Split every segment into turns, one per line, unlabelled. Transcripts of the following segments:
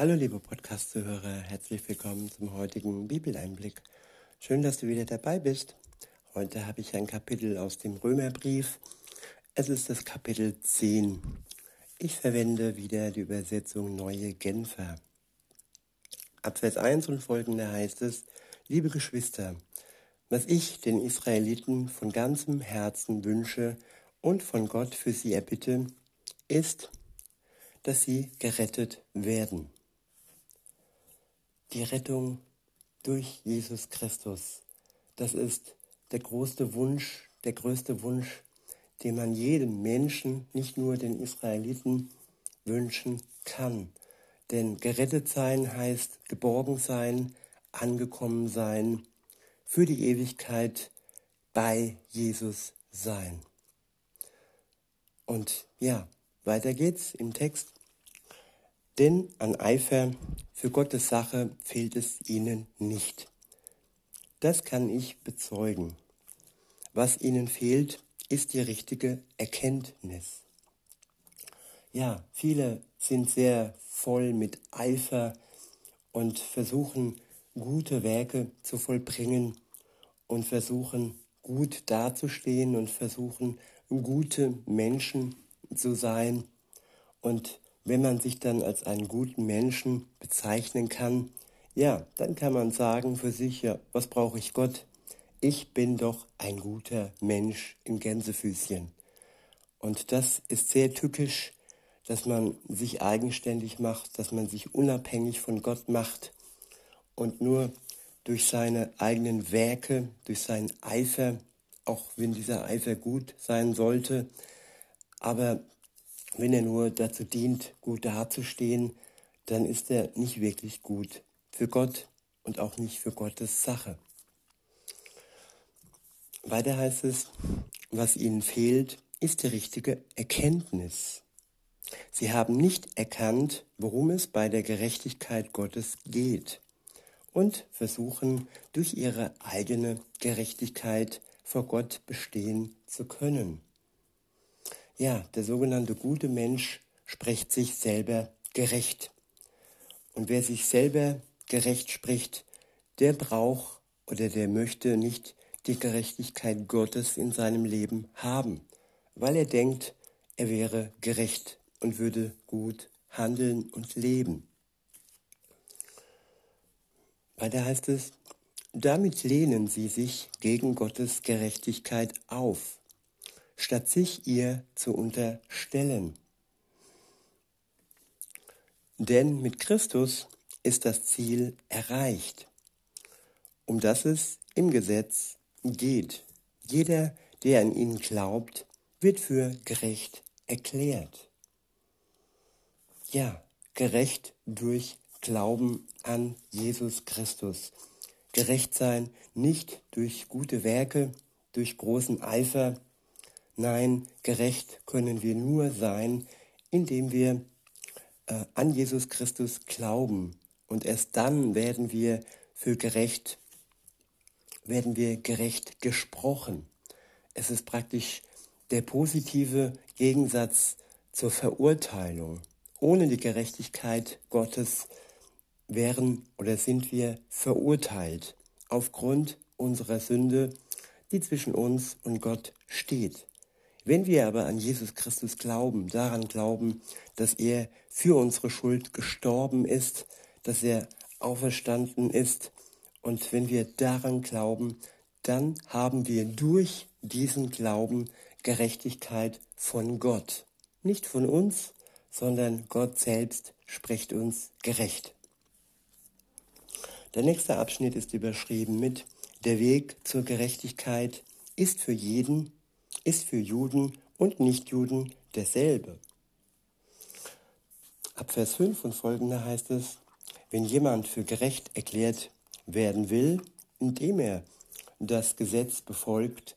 Hallo liebe Podcast-Zuhörer, herzlich willkommen zum heutigen Bibeleinblick. Schön, dass du wieder dabei bist. Heute habe ich ein Kapitel aus dem Römerbrief. Es ist das Kapitel 10. Ich verwende wieder die Übersetzung Neue Genfer. Ab Vers 1 und folgende heißt es, liebe Geschwister, was ich den Israeliten von ganzem Herzen wünsche und von Gott für sie erbitte, ist, dass sie gerettet werden. Die Rettung durch Jesus Christus, das ist der größte Wunsch, der größte Wunsch, den man jedem Menschen, nicht nur den Israeliten, wünschen kann. Denn gerettet sein heißt geborgen sein, angekommen sein, für die Ewigkeit bei Jesus sein. Und ja, weiter geht's im Text. Denn an Eifer für Gottes Sache fehlt es ihnen nicht. Das kann ich bezeugen. Was ihnen fehlt, ist die richtige Erkenntnis. Ja, viele sind sehr voll mit Eifer und versuchen gute Werke zu vollbringen und versuchen gut dazustehen und versuchen gute Menschen zu sein. Und wenn man sich dann als einen guten Menschen bezeichnen kann, ja, dann kann man sagen für sich, ja, was brauche ich Gott? Ich bin doch ein guter Mensch im Gänsefüßchen. Und das ist sehr tückisch, dass man sich eigenständig macht, dass man sich unabhängig von Gott macht und nur durch seine eigenen Werke, durch seinen Eifer, auch wenn dieser Eifer gut sein sollte, aber wenn er nur dazu dient, gut dazustehen, dann ist er nicht wirklich gut für Gott und auch nicht für Gottes Sache. Weiter heißt es, was ihnen fehlt, ist die richtige Erkenntnis. Sie haben nicht erkannt, worum es bei der Gerechtigkeit Gottes geht und versuchen durch ihre eigene Gerechtigkeit vor Gott bestehen zu können. Ja, der sogenannte gute Mensch spricht sich selber gerecht. Und wer sich selber gerecht spricht, der braucht oder der möchte nicht die Gerechtigkeit Gottes in seinem Leben haben, weil er denkt, er wäre gerecht und würde gut handeln und leben. Weiter heißt es, damit lehnen sie sich gegen Gottes Gerechtigkeit auf, statt sich ihr zu unterstellen. Denn mit Christus ist das Ziel erreicht, um das es im Gesetz geht. Jeder, der an ihn glaubt, wird für gerecht erklärt. Ja, gerecht durch Glauben an Jesus Christus. Gerecht sein nicht durch gute Werke, durch großen Eifer. Nein, gerecht können wir nur sein, indem wir äh, an Jesus Christus glauben. Und erst dann werden wir für gerecht, werden wir gerecht gesprochen. Es ist praktisch der positive Gegensatz zur Verurteilung. Ohne die Gerechtigkeit Gottes wären oder sind wir verurteilt aufgrund unserer Sünde, die zwischen uns und Gott steht. Wenn wir aber an Jesus Christus glauben, daran glauben, dass er für unsere Schuld gestorben ist, dass er auferstanden ist, und wenn wir daran glauben, dann haben wir durch diesen Glauben Gerechtigkeit von Gott. Nicht von uns, sondern Gott selbst spricht uns gerecht. Der nächste Abschnitt ist überschrieben mit Der Weg zur Gerechtigkeit ist für jeden, ist für Juden und Nichtjuden derselbe. Ab Vers 5 und folgende heißt es, wenn jemand für gerecht erklärt werden will, indem er das Gesetz befolgt,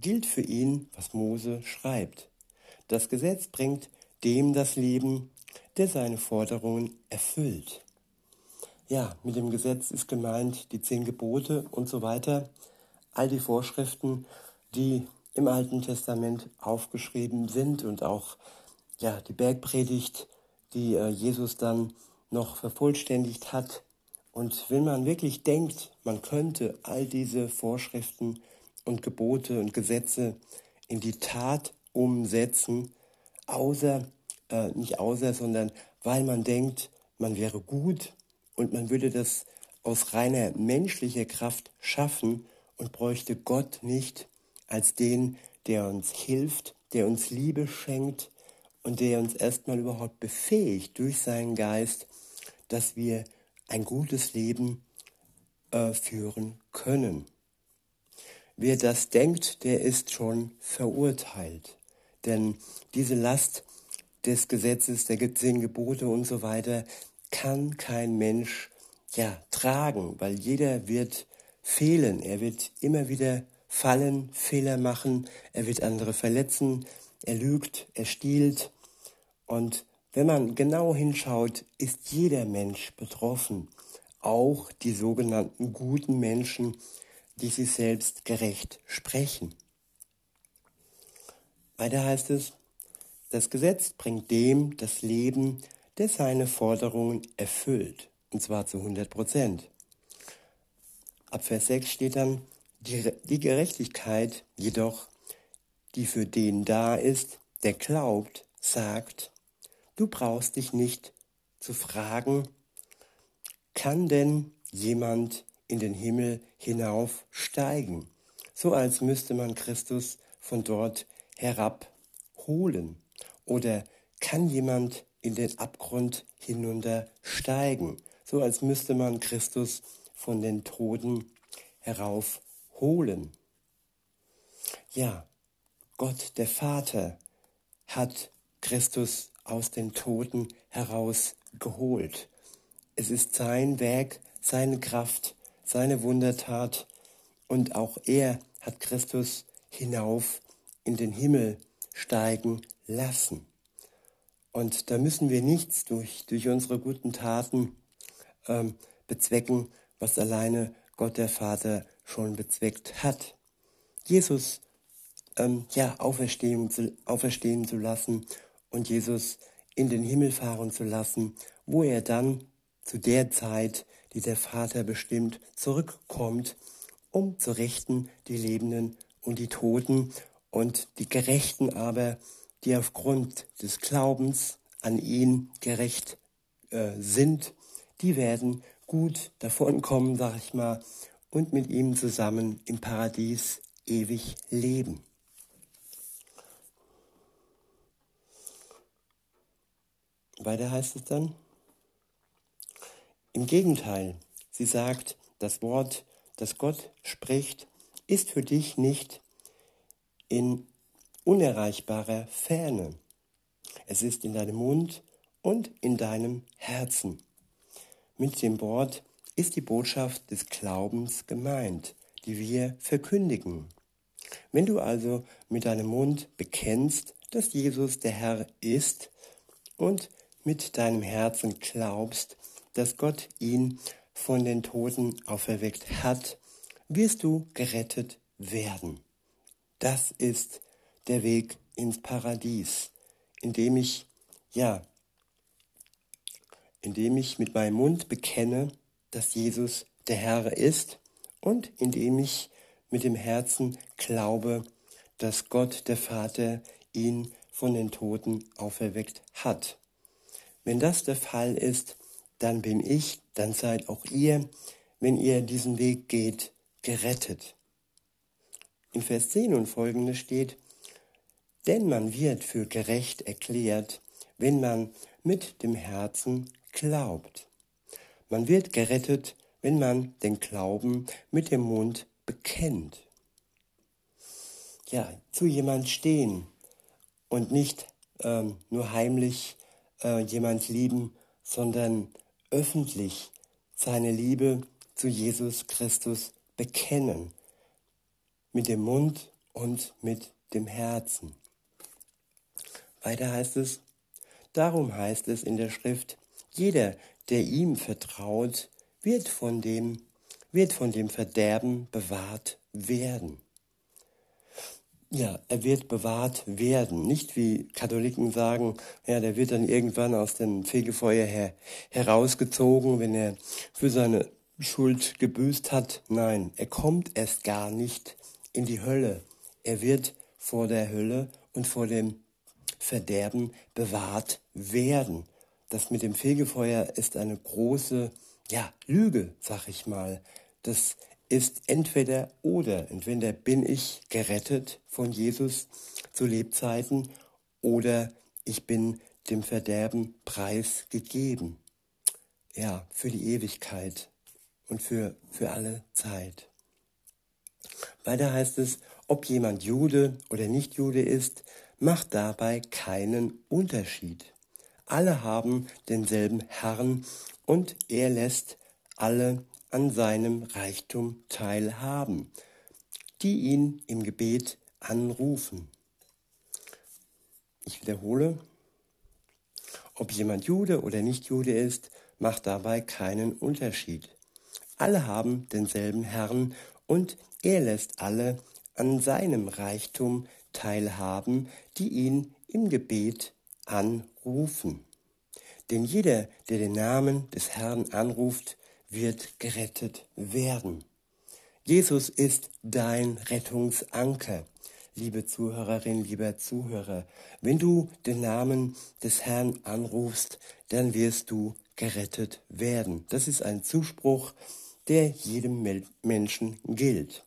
gilt für ihn, was Mose schreibt. Das Gesetz bringt dem das Leben, der seine Forderungen erfüllt. Ja, mit dem Gesetz ist gemeint die zehn Gebote und so weiter. All die Vorschriften, die im Alten Testament aufgeschrieben sind und auch ja, die Bergpredigt, die äh, Jesus dann noch vervollständigt hat. Und wenn man wirklich denkt, man könnte all diese Vorschriften und Gebote und Gesetze in die Tat umsetzen, außer, äh, nicht außer, sondern weil man denkt, man wäre gut und man würde das aus reiner menschlicher Kraft schaffen und bräuchte Gott nicht als den, der uns hilft, der uns Liebe schenkt und der uns erstmal überhaupt befähigt durch seinen Geist, dass wir ein gutes Leben äh, führen können. Wer das denkt, der ist schon verurteilt. Denn diese Last des Gesetzes, der zehn Gebote und so weiter, kann kein Mensch ja tragen, weil jeder wird fehlen. Er wird immer wieder fallen, Fehler machen, er wird andere verletzen, er lügt, er stiehlt. Und wenn man genau hinschaut, ist jeder Mensch betroffen, auch die sogenannten guten Menschen, die sich selbst gerecht sprechen. Weiter heißt es, das Gesetz bringt dem das Leben, der seine Forderungen erfüllt, und zwar zu 100 Prozent. Ab Vers 6 steht dann, die, Gerechtigkeit jedoch, die für den da ist, der glaubt, sagt, du brauchst dich nicht zu fragen, kann denn jemand in den Himmel hinaufsteigen, so als müsste man Christus von dort herabholen? Oder kann jemand in den Abgrund hinuntersteigen, so als müsste man Christus von den Toten heraufholen? Ja, Gott der Vater hat Christus aus den Toten herausgeholt. Es ist sein Werk, seine Kraft, seine Wundertat und auch er hat Christus hinauf in den Himmel steigen lassen. Und da müssen wir nichts durch, durch unsere guten Taten ähm, bezwecken, was alleine Gott der Vater schon bezweckt hat. Jesus ähm, ja, auferstehen, zu, auferstehen zu lassen und Jesus in den Himmel fahren zu lassen, wo er dann zu der Zeit, die der Vater bestimmt, zurückkommt, um zu richten die Lebenden und die Toten und die Gerechten aber, die aufgrund des Glaubens an ihn gerecht äh, sind, die werden gut davonkommen, sag ich mal, und mit ihm zusammen im Paradies ewig leben. Weiter heißt es dann, im Gegenteil, sie sagt, das Wort, das Gott spricht, ist für dich nicht in unerreichbarer Ferne. Es ist in deinem Mund und in deinem Herzen. Mit dem Wort ist die Botschaft des Glaubens gemeint, die wir verkündigen. Wenn du also mit deinem Mund bekennst, dass Jesus der Herr ist und mit deinem Herzen glaubst, dass Gott ihn von den Toten auferweckt hat, wirst du gerettet werden. Das ist der Weg ins Paradies, indem ich, ja, indem ich mit meinem Mund bekenne, dass Jesus der Herr ist und indem ich mit dem Herzen glaube, dass Gott der Vater ihn von den Toten auferweckt hat. Wenn das der Fall ist, dann bin ich, dann seid auch ihr, wenn ihr diesen Weg geht, gerettet. In Vers 10 und folgende steht, denn man wird für gerecht erklärt, wenn man mit dem Herzen glaubt. Man wird gerettet, wenn man den Glauben mit dem Mund bekennt. Ja, zu jemand stehen und nicht ähm, nur heimlich äh, jemand lieben, sondern öffentlich seine Liebe zu Jesus Christus bekennen. Mit dem Mund und mit dem Herzen. Weiter heißt es, darum heißt es in der Schrift, jeder, der ihm vertraut, wird von dem, wird von dem Verderben bewahrt werden. ja, er wird bewahrt werden. Nicht wie Katholiken sagen, ja, der wird dann irgendwann aus dem Fegefeuer her, herausgezogen, wenn er für seine Schuld gebüßt hat. Nein, er kommt erst gar nicht in die Hölle. Er wird vor der Hölle und vor dem Verderben bewahrt werden. Das mit dem Fegefeuer ist eine große, ja, Lüge, sag ich mal. Das ist entweder oder. Entweder bin ich gerettet von Jesus zu Lebzeiten oder ich bin dem Verderben preisgegeben. Ja, für die Ewigkeit und für, für alle Zeit. Weiter heißt es, ob jemand Jude oder nicht Jude ist, macht dabei keinen Unterschied. Alle haben denselben Herrn und er lässt alle an seinem Reichtum teilhaben, die ihn im Gebet anrufen. Ich wiederhole, ob jemand Jude oder nicht Jude ist, macht dabei keinen Unterschied. Alle haben denselben Herrn und er lässt alle an seinem Reichtum teilhaben, die ihn im Gebet anrufen. Denn jeder, der den Namen des Herrn anruft, wird gerettet werden. Jesus ist dein Rettungsanker. Liebe Zuhörerin, lieber Zuhörer, wenn du den Namen des Herrn anrufst, dann wirst du gerettet werden. Das ist ein Zuspruch, der jedem Menschen gilt.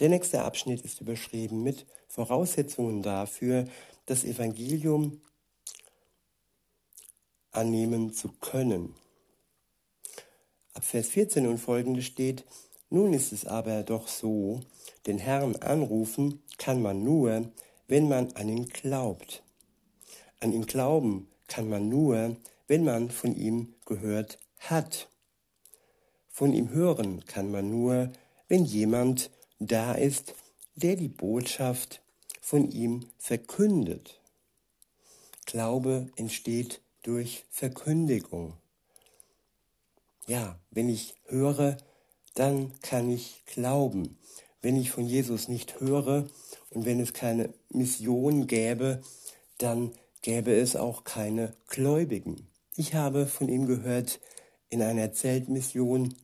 Der nächste Abschnitt ist überschrieben mit Voraussetzungen dafür, das Evangelium annehmen zu können. Ab Vers 14 und folgende steht, nun ist es aber doch so, den Herrn anrufen kann man nur, wenn man an ihn glaubt. An ihn glauben kann man nur, wenn man von ihm gehört hat. Von ihm hören kann man nur, wenn jemand da ist, der die Botschaft von ihm verkündet. Glaube entsteht durch Verkündigung. Ja, wenn ich höre, dann kann ich glauben. Wenn ich von Jesus nicht höre und wenn es keine Mission gäbe, dann gäbe es auch keine Gläubigen. Ich habe von ihm gehört in einer Zeltmission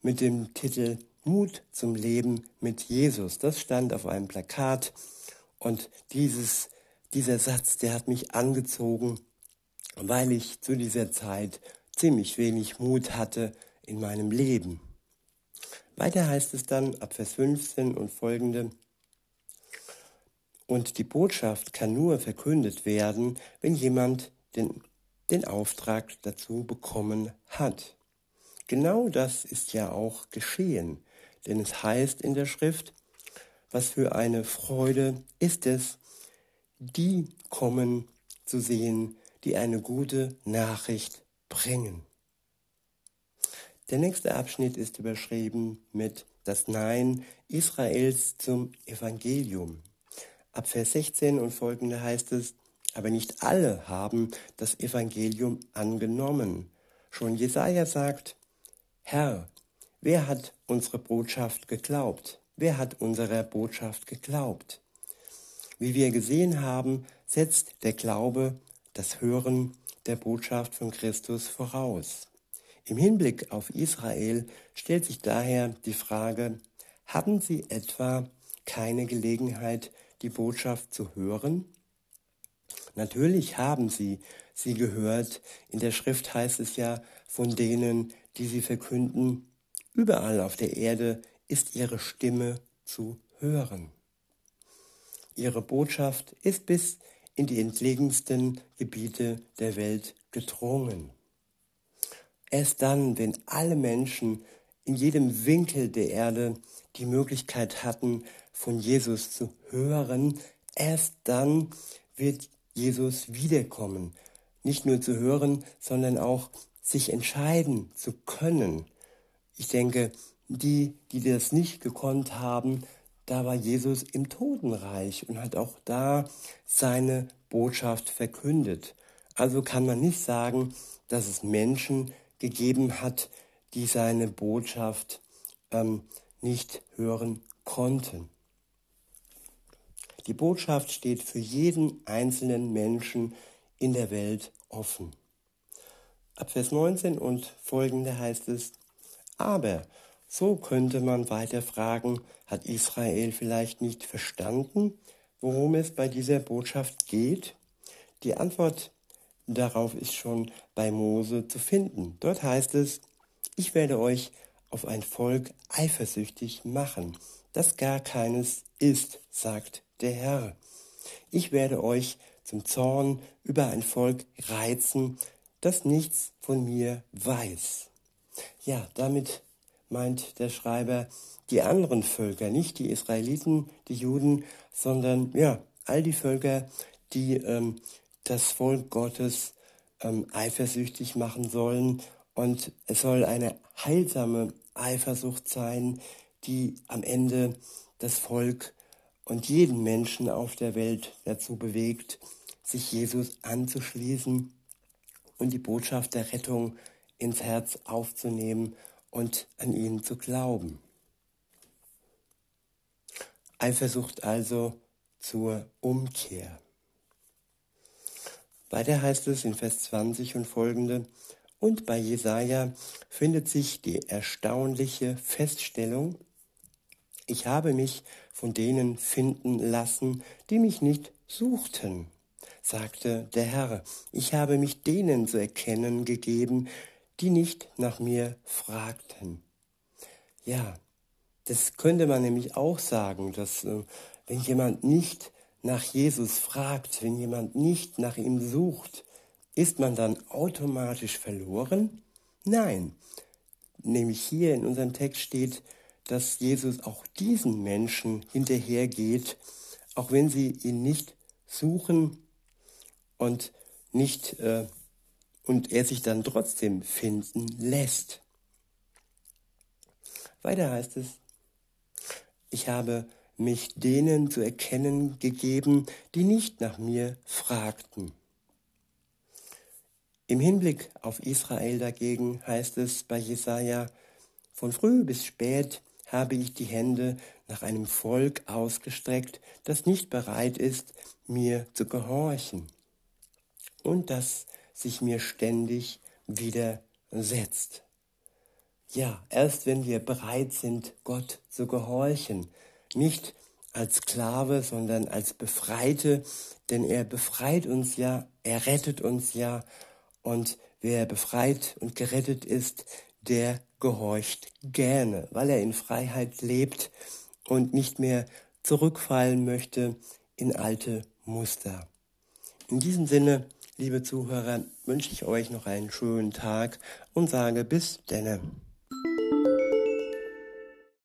mit dem Titel Mut zum Leben mit Jesus. Das stand auf einem Plakat und dieses, dieser Satz, der hat mich angezogen, weil ich zu dieser Zeit ziemlich wenig Mut hatte in meinem Leben. Weiter heißt es dann ab Vers 15 und folgende, und die Botschaft kann nur verkündet werden, wenn jemand den, den Auftrag dazu bekommen hat. Genau das ist ja auch geschehen, denn es heißt in der Schrift, was für eine Freude ist es, die kommen zu sehen, die eine gute Nachricht bringen. Der nächste Abschnitt ist überschrieben mit das Nein Israels zum Evangelium. Ab Vers 16 und folgende heißt es, aber nicht alle haben das Evangelium angenommen. Schon Jesaja sagt, Herr, wer hat unsere Botschaft geglaubt? Wer hat unserer Botschaft geglaubt? Wie wir gesehen haben, setzt der Glaube das Hören der Botschaft von Christus voraus. Im Hinblick auf Israel stellt sich daher die Frage, haben sie etwa keine Gelegenheit, die Botschaft zu hören? Natürlich haben sie sie gehört. In der Schrift heißt es ja von denen, die sie verkünden, überall auf der Erde ist ihre Stimme zu hören. Ihre Botschaft ist bis in die entlegensten Gebiete der Welt gedrungen. Erst dann, wenn alle Menschen in jedem Winkel der Erde die Möglichkeit hatten, von Jesus zu hören, erst dann wird Jesus wiederkommen. Nicht nur zu hören, sondern auch sich entscheiden zu können. Ich denke, die, die das nicht gekonnt haben, da war Jesus im Totenreich und hat auch da seine Botschaft verkündet. Also kann man nicht sagen, dass es Menschen gegeben hat, die seine Botschaft ähm, nicht hören konnten. Die Botschaft steht für jeden einzelnen Menschen in der Welt offen. Ab Vers 19 und folgende heißt es, aber so könnte man weiter fragen, hat Israel vielleicht nicht verstanden, worum es bei dieser Botschaft geht? Die Antwort darauf ist schon bei Mose zu finden. Dort heißt es, ich werde euch auf ein Volk eifersüchtig machen, das gar keines ist, sagt der Herr. Ich werde euch zum Zorn über ein Volk reizen, das nichts von mir weiß. Ja, damit meint der Schreiber die anderen Völker, nicht die Israeliten, die Juden, sondern ja, all die Völker, die ähm, das Volk Gottes ähm, eifersüchtig machen sollen. Und es soll eine heilsame Eifersucht sein, die am Ende das Volk und jeden Menschen auf der Welt dazu bewegt, sich Jesus anzuschließen und die Botschaft der Rettung ins Herz aufzunehmen und an ihn zu glauben. Eifersucht also zur Umkehr. Weiter heißt es in Vers 20 und folgende, und bei Jesaja findet sich die erstaunliche Feststellung, ich habe mich von denen finden lassen, die mich nicht suchten, sagte der Herr. Ich habe mich denen zu erkennen gegeben, die nicht nach mir fragten. Ja, das könnte man nämlich auch sagen, dass äh, wenn jemand nicht nach Jesus fragt, wenn jemand nicht nach ihm sucht, ist man dann automatisch verloren? Nein, nämlich hier in unserem Text steht, dass Jesus auch diesen Menschen hinterhergeht, auch wenn sie ihn nicht suchen und nicht äh, und er sich dann trotzdem finden lässt. Weiter heißt es, ich habe mich denen zu erkennen gegeben, die nicht nach mir fragten. Im Hinblick auf Israel dagegen heißt es bei Jesaja, von früh bis spät habe ich die Hände nach einem Volk ausgestreckt, das nicht bereit ist, mir zu gehorchen und das sich mir ständig widersetzt. Ja, erst wenn wir bereit sind, Gott zu gehorchen, nicht als Sklave, sondern als Befreite, denn er befreit uns ja, er rettet uns ja, und wer befreit und gerettet ist, der gehorcht gerne, weil er in Freiheit lebt und nicht mehr zurückfallen möchte in alte Muster. In diesem Sinne Liebe Zuhörer, wünsche ich euch noch einen schönen Tag und sage bis denne.